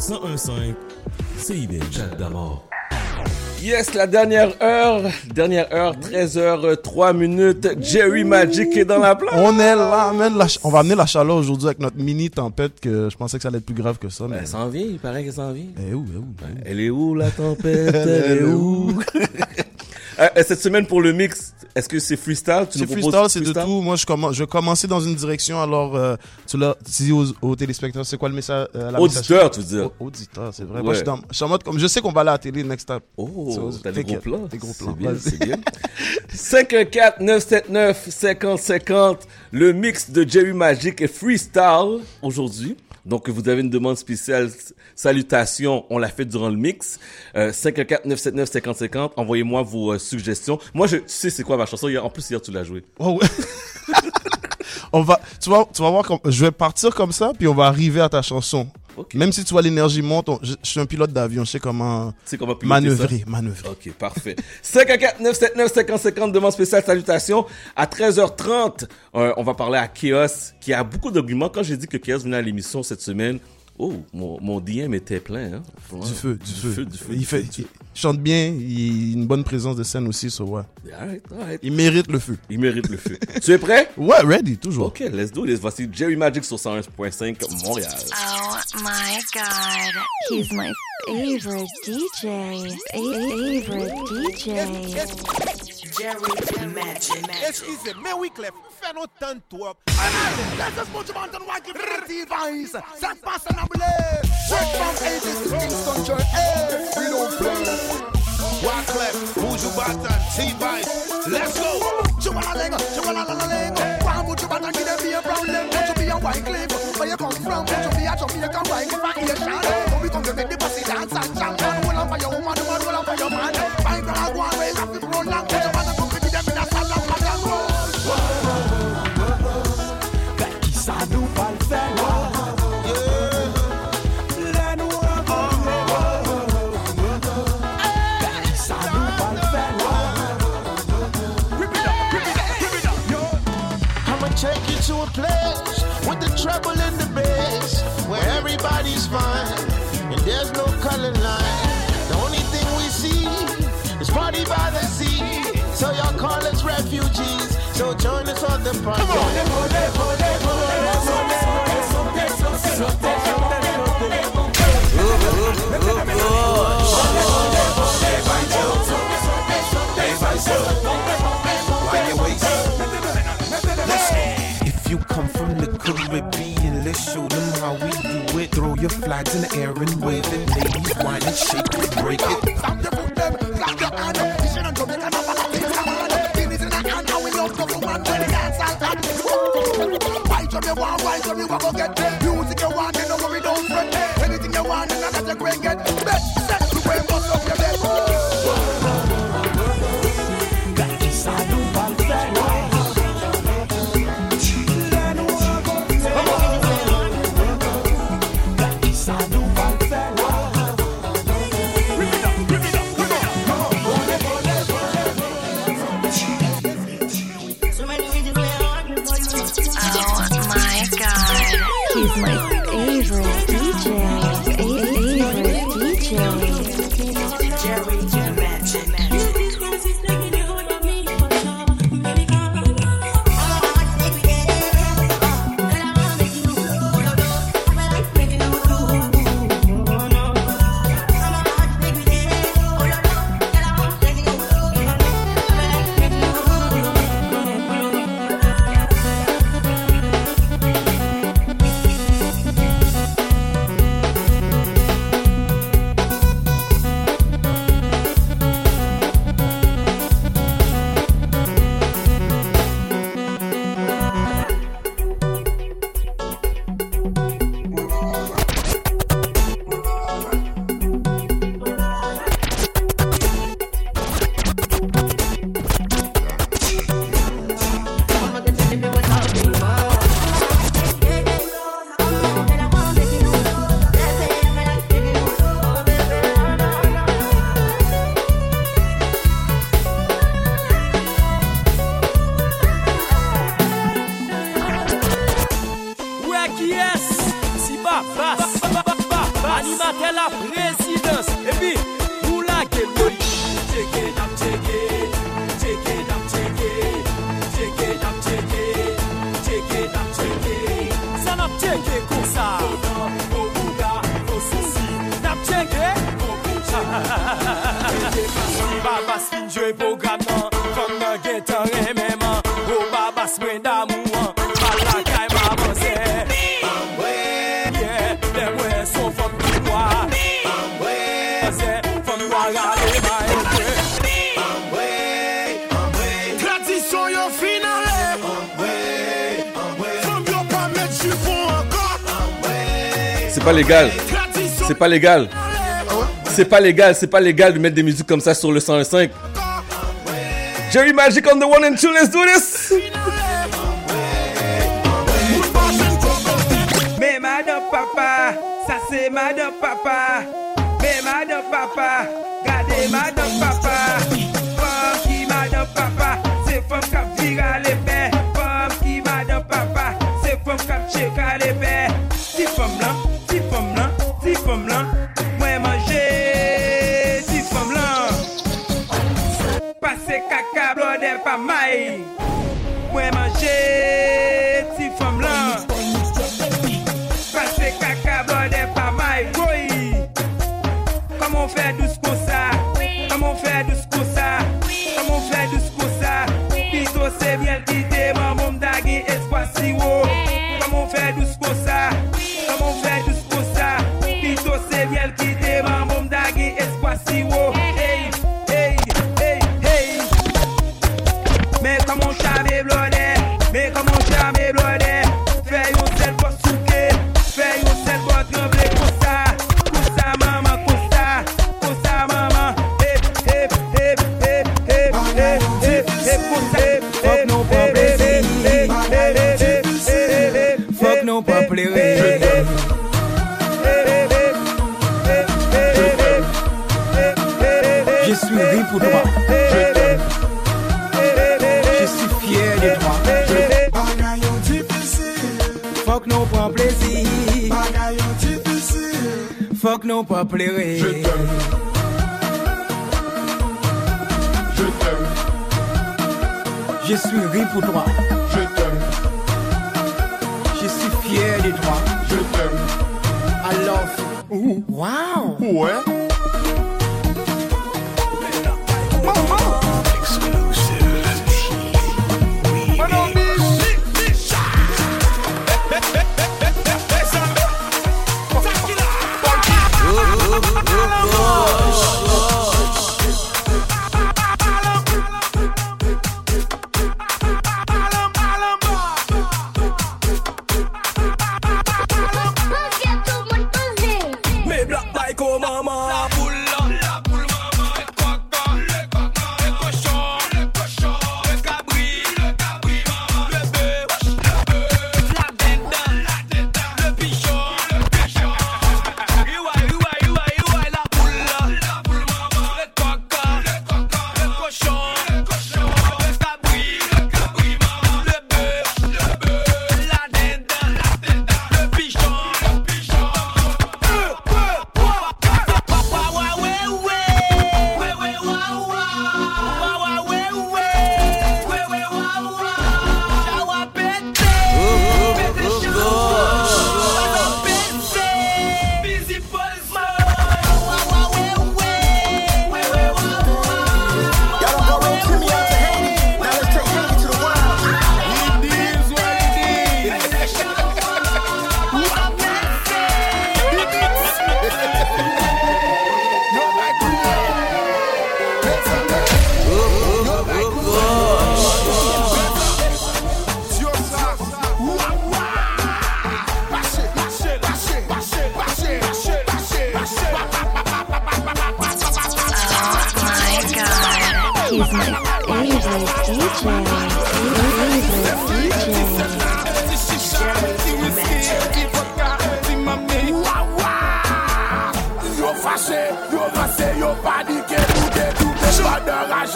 1015 CIBL. Chat d'amour. Yes, la dernière heure, dernière heure, 13h, 3 minutes. Jerry Magic est dans la place. On est là, man. La ch- on va amener la chaleur aujourd'hui avec notre mini tempête que je pensais que ça allait être plus grave que ça. Mais... Elle s'en vient, il paraît qu'elle s'en vient. Où, eh où, eh où? Elle est où la tempête? Elle est où? Euh, Cette semaine pour le mix, est-ce que c'est freestyle? Tu C'est freestyle, c'est de tout. Moi, je commence, je vais commencer dans une direction. Alors, euh, tu l'as dit aux, aux téléspectateurs, c'est quoi le message euh, la Auditeur, tu veux dire? Auditeur, c'est vrai. Ouais. Moi, je suis, dans, je suis en mode comme, je sais qu'on va aller à la télé next time. Oh, t'as des gros plans. Des gros C'est plans. bien, Vas-y. c'est bien. 514-979-5050. Le mix de Jerry Magic et Freestyle aujourd'hui. Donc, vous avez une demande spéciale. Salutations, on l'a fait durant le mix. Euh, 514-979-5050. Envoyez-moi vos euh, suggestions. Moi, je, tu sais c'est quoi ma chanson. Hier- En plus, hier, tu l'as joué. Oh, ouais. on va, tu vas, tu vas voir comme, je vais partir comme ça, puis on va arriver à ta chanson. Ok. Même si tu vois l'énergie monte, on- je, je suis un pilote d'avion, je sais comment comment manœuvrer, manœuvrer. ça? Ok, parfait. 514-979-5050, demande spéciale, salutations. À 13h30, euh, on va parler à Chaos, qui a beaucoup d'arguments. Quand j'ai dit que Chaos venait à l'émission cette semaine, oh, mon, mon DM était plein. Hein? Ouais. Du feu, du, feu. du feu, Il fait, feu, du il chante bien, il a une bonne présence de scène aussi, so ouais. feu. Alright, alright. Il mérite le feu. Il mérite le feu. tu es prêt? Ouais, ready, toujours. Ok, let's do this. Voici Jerry Magic sur 101.5 Montréal. Oh my god, he's my favorite DJ. Favorite DJ. Excusez, mais oui, Clef, fais nos temps de toi. Laisse ce noix qui fait device. Ça passe en anglais. Straight from 80s to Kingston Church. Hey, we don't play. Wyclef, Buju Banton, T-Vice, let's go! Chumalaleng, chumalaleng, So join us on the party. If you come from the Caribbean, let's show them how we do it. Throw your flags in the air and wave it. Ladies, whine and shake it, break it. Stop your foot, them, clap your hand. This ain't a Jamaican, I'm a thing, come on. Guineas woman when the dance all hot. Why job you want, why job you want to get? Music you want, you know worry, don't fret. Anything you want, you know that you can get. Bet, Babas fin jwe program nan Kom nan gen tan rememan O babas mwen damou an Pala kay maman se Yeah, dem wè son fom ki mwa Se fom mwa gale ma Tradisyon yo finale Fom yo pa met jupon ankon C'est pas légal. C'est pas légal. C'est pas légal, c'est pas légal de mettre des musiques comme ça sur le 105. Jerry Magic on the one and two, let's do this! Mais madame papa, ça c'est madame papa. Mais madame papa, gardez madame papa. Femme qui madame papa, c'est femme qui vira les. Femme qui madame papa, c'est femme qui check les. pa may Mwen manje ti fom lan. Pase kaka blode pa may Koy Koman fè dous kon sa? Koman fè dous kon sa pour toi Je suis fier de toi. Bagayon difficile Fuck non pas plaisir. Bagayon difficile Fuck non pas pleurer. Je t'aime. Je t'aime. Je suis ri pour toi. Je t'aime. Je suis fier de toi. Je t'aime. I love you. Wow. Ouais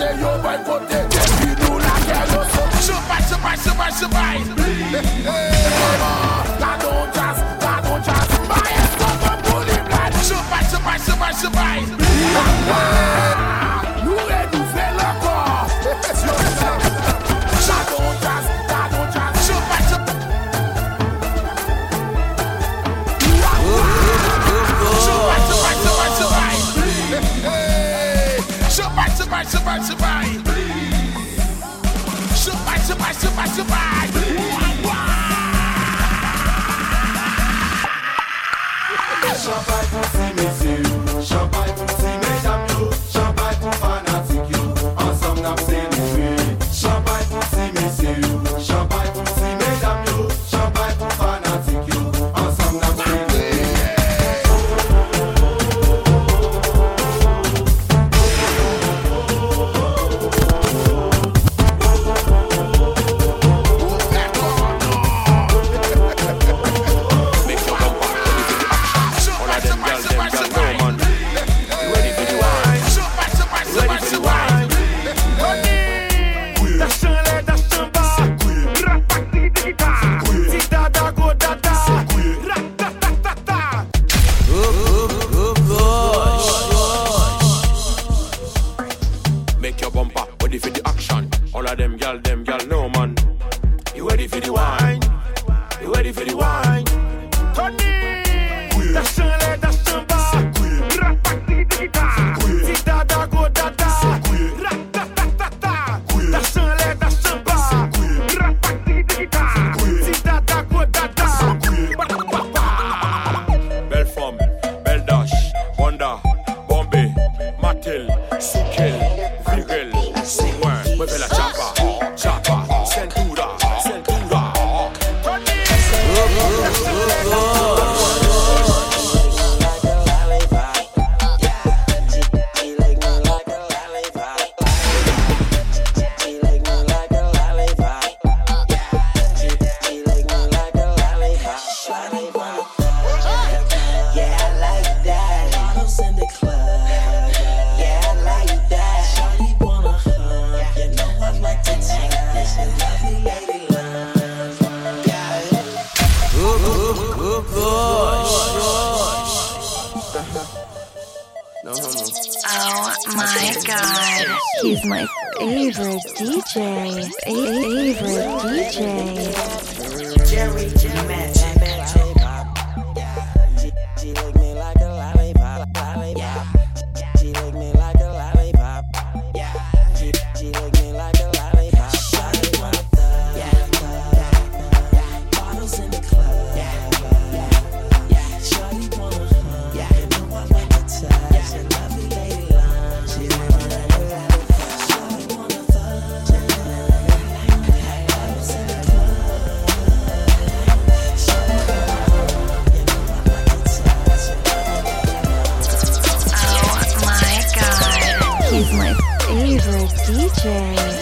say yo vai poder ter vindo naquela só Chupa, Survive, survive, survive, survive. Surprise! Surprise! Tony, da t'as da là, t'as He's my favorite DJ. Favorite DJ. Jerry Matt. Jamie.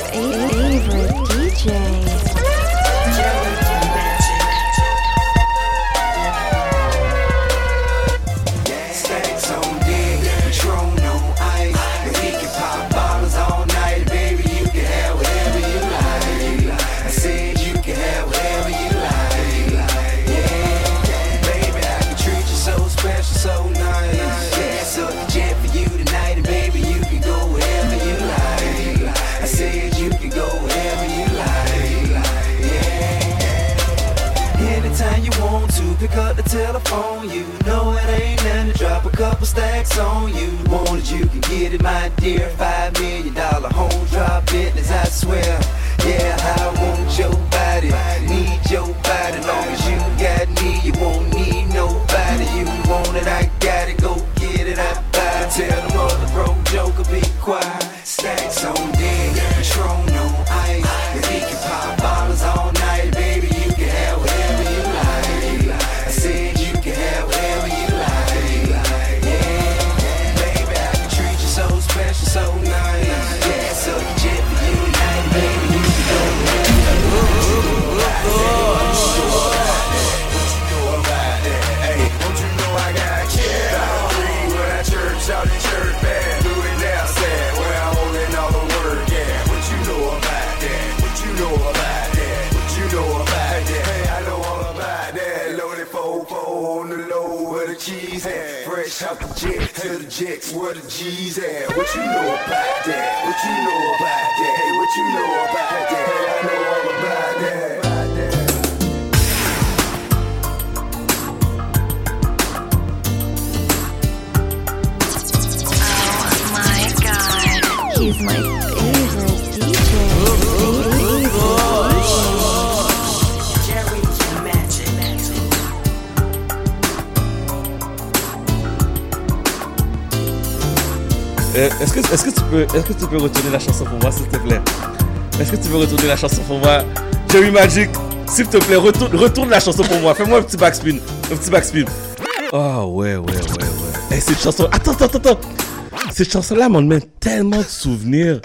swear. the G's at? Fresh out the jet to the jets, where the G's at? What you know about that? What you know about that? Hey, what you know about that? Hey, I know all about that. Euh, est-ce que, est-ce que tu peux, est-ce que tu peux retourner la chanson pour moi, s'il te plaît? Est-ce que tu peux retourner la chanson pour moi? Jerry Magic, s'il te plaît, retourne, retourne la chanson pour moi. Fais-moi un petit backspin. Un petit backspin. Oh, ouais, ouais, ouais, ouais. Eh, cette chanson, attends, attends, attends. Cette chanson-là m'emmène tellement de souvenirs.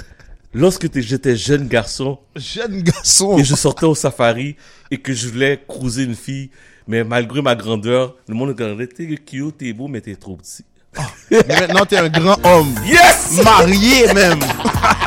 Lorsque j'étais jeune garçon Jeune garçon. et je sortais au safari et que je voulais cruiser une fille, mais malgré ma grandeur, le monde me regardait, t'es cute, t'es beau, mais t'es trop petit. Mais maintenant, t'es un grand homme. Yes! Marié même.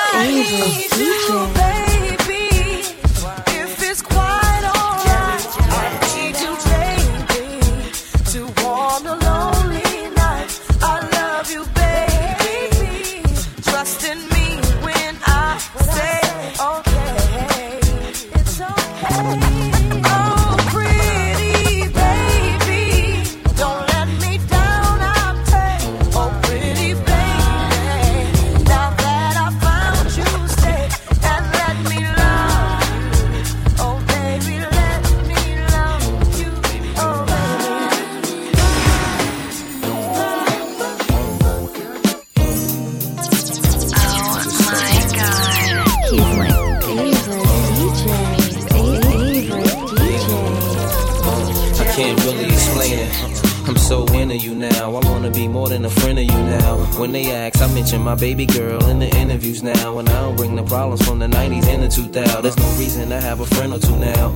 Angel DJ. Than a friend of you now. When they ask, I mention my baby girl in the interviews now. And I don't bring the problems from the 90s and the 2000s. There's no reason to have a friend or two now.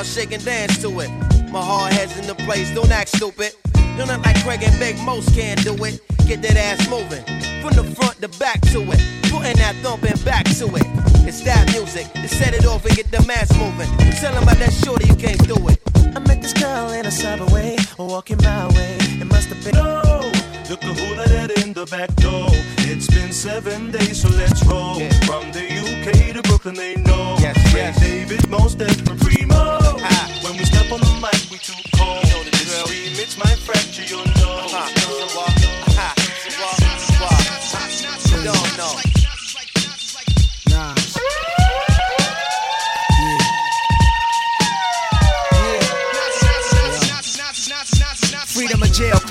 mommies in the house, shake and dance to it. My hard head's in the place, don't act stupid. Don't act like Craig and Big Most can't do it. Get that ass moving. From the front to back to it. Putting that thumping back to it. It's that music. To set it off and get the mass moving. Tell 'em about that shorty you can't do it. I met this girl in a subway, walking my way. It must have been. No, the kahuna that in the back door. It's been seven days, so let's roll. From the UK to Brooklyn, they know. Yes, yes. David, most definitely primo. Ah. When we step on the mic, we too cold. You know the drill. remix might fracture your nose. Uh-huh. Uh-huh. You don't know. Nah. Freedom of jail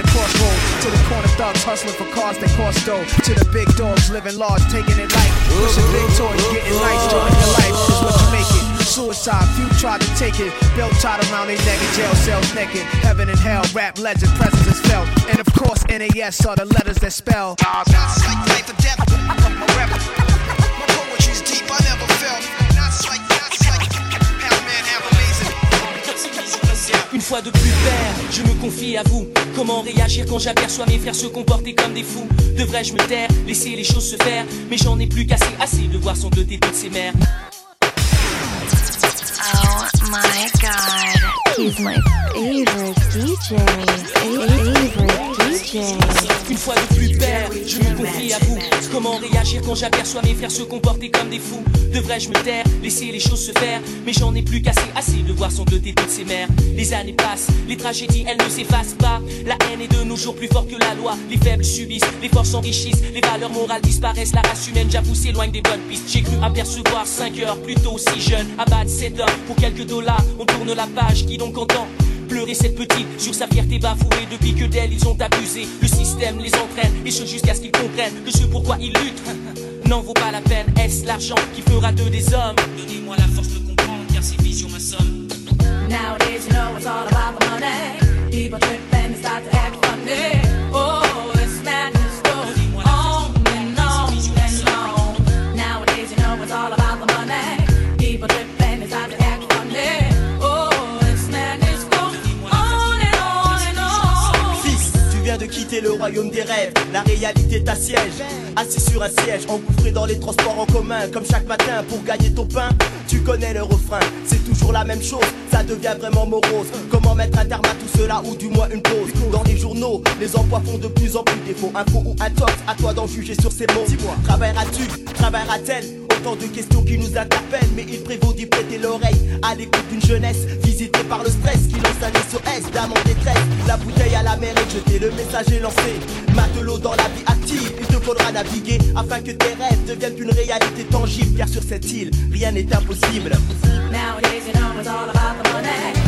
the crossroads. To the corner thugs hustling for cars that cost dough. To the big dogs living large, taking it light. Pushing big toys, getting nice, joining your life is what you make it. Suicide, few tried to take it. Belt tied around their neck in jail cells naked. Heaven and hell, rap legend, presence is felt. And of course, NAS are the letters that spell. Une fois de plus père, je me confie à vous. Comment réagir quand j'aperçois mes frères se comporter comme des fous? Devrais-je me taire, laisser les choses se faire Mais j'en ai plus qu'assez, assez de voir sangloter toutes ces mères. Oh my god. Une fois de plus père, je me confie à vous. Comment réagir quand j'aperçois mes frères se comporter comme des fous? Devrais-je me taire, laisser les choses se faire Mais j'en ai plus qu'assez, assez de voir sangloter toutes ces mères. Les années passent, les tragédies elles ne s'effacent pas. La haine est de nos jours plus forte que la loi. Les faibles subissent, les forts s'enrichissent, les valeurs morales disparaissent. La race humaine, j'avoue, s'éloigne des bonnes pistes. J'ai cru apercevoir 5 heures plus tôt, si jeune. Abattre 7 heures pour quelques dollars. On tourne la page, qui donc entend Pleurer cette petite sur sa fierté bafouée depuis que d'elle ils ont abusé. Le système les entraîne et ce jusqu'à ce qu'ils comprennent que ce pourquoi ils luttent n'en vaut pas la peine. Est-ce l'argent qui fera d'eux des hommes? Donnez-moi la force de comprendre car ces visions m'assomment. Nowadays, you know it's all about the money. People trip and start to act funny. Oh, this madness goes on and on and on. Nowadays, you know it's all about the money. People trip quitter le royaume des rêves. La réalité t'assiège. Assis sur un siège, engouffré dans les transports en commun. Comme chaque matin pour gagner ton pain. Tu connais le refrain, c'est toujours la même chose. Ça devient vraiment morose. Comment mettre un terme à tout cela ou du moins une pause? Dans les journaux, les emplois font de plus en plus défaut. Info ou intox, à toi d'en juger sur ces mots. Travailleras-tu Travaillera-t-elle Autant de questions qui nous interpellent, mais il prévaut d'y prêter l'oreille à l'écoute d'une jeunesse visitée par le stress qui lance un SOS d'âme en détresse. La bouteille à la mer est jetée, le message est lancé. Matelot dans la vie active, il te faudra naviguer afin que tes rêves deviennent une réalité tangible. Car sur cette île, rien n'est impossible. Nowadays, money.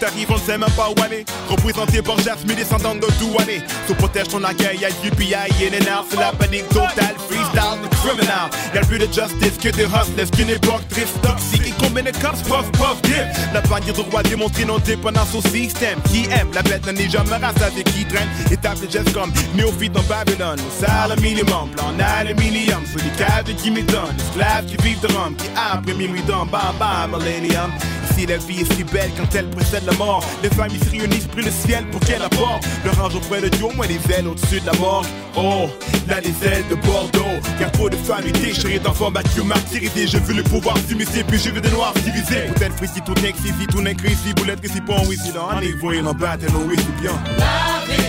that he wants. Sait même pas où aller. Représenté par Jasmine, descendant de Douané. Sous protège ton accueil, y'a UPI, in and out, c'est la panique totale. Freestyle, the criminal. Y'a plus de justice que de hustlers, qu'une époque triste, toxique. Et combien de cops, puff, puff, dip. La bannière du roi démontre non dépendance au système. Qui aime, la bête n'est jamais avec qui traîne. Et tape les gestes comme néophyte dans Babylone. Au salaire minimum, plan aluminium. Sur les cadres qui m'étonnent. Esclaves qui vivent de rhum, qui après minuit dans bam bam, millennium. Ici la vie est si belle quand elle précède la mort. Les familles se réunissent, pris le ciel pour qu'elle apporte. Le range auprès de Dieu, moins les ailes au-dessus de la mort. Oh, là les ailes de Bordeaux. Car trop de familles déchirées d'enfants battus, martyrisés. J'ai vu le pouvoir s'immiscer, puis j'ai vu des noirs divisés. Peut-être frissi, tout n'est ici, tout n'est ici. Boulette, ici, bon, oui, si là, on est en battre, oui, c'est bien. La vie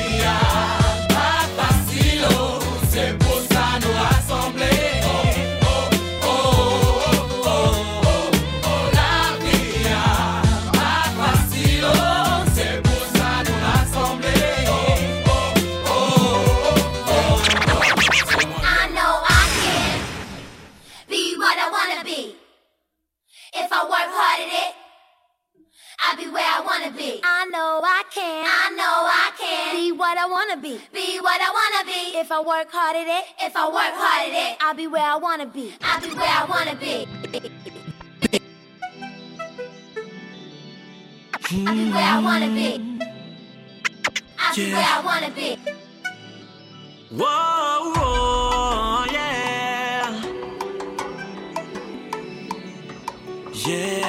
pas facile, oh, c'est If I work hard at it, if I work hard at it, I'll be where I wanna be. I'll be where I wanna be. I'll be where I wanna be. I'll be where I wanna be. Whoa, whoa, yeah. Yeah.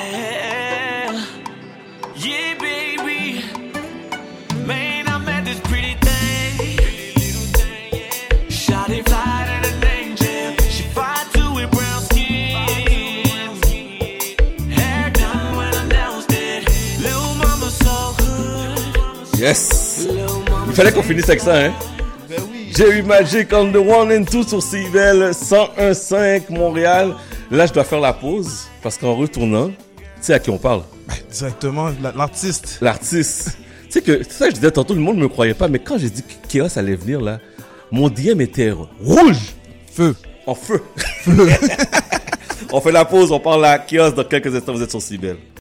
Yes! Il fallait qu'on finisse avec ça, hein? Jerry Magic on the one and two sur CIVEL 101.5 Montréal. Là, je dois faire la pause parce qu'en retournant, tu sais à qui on parle? Directement, la- l'artiste. L'artiste. Tu sais que, c'est ça que je disais tantôt, le monde ne me croyait pas, mais quand j'ai dit que Chaos allait venir là, mon DM était rouge. Feu. En feu. on fait la pause, on parle à Chaos dans quelques instants, vous êtes sur CIVEL.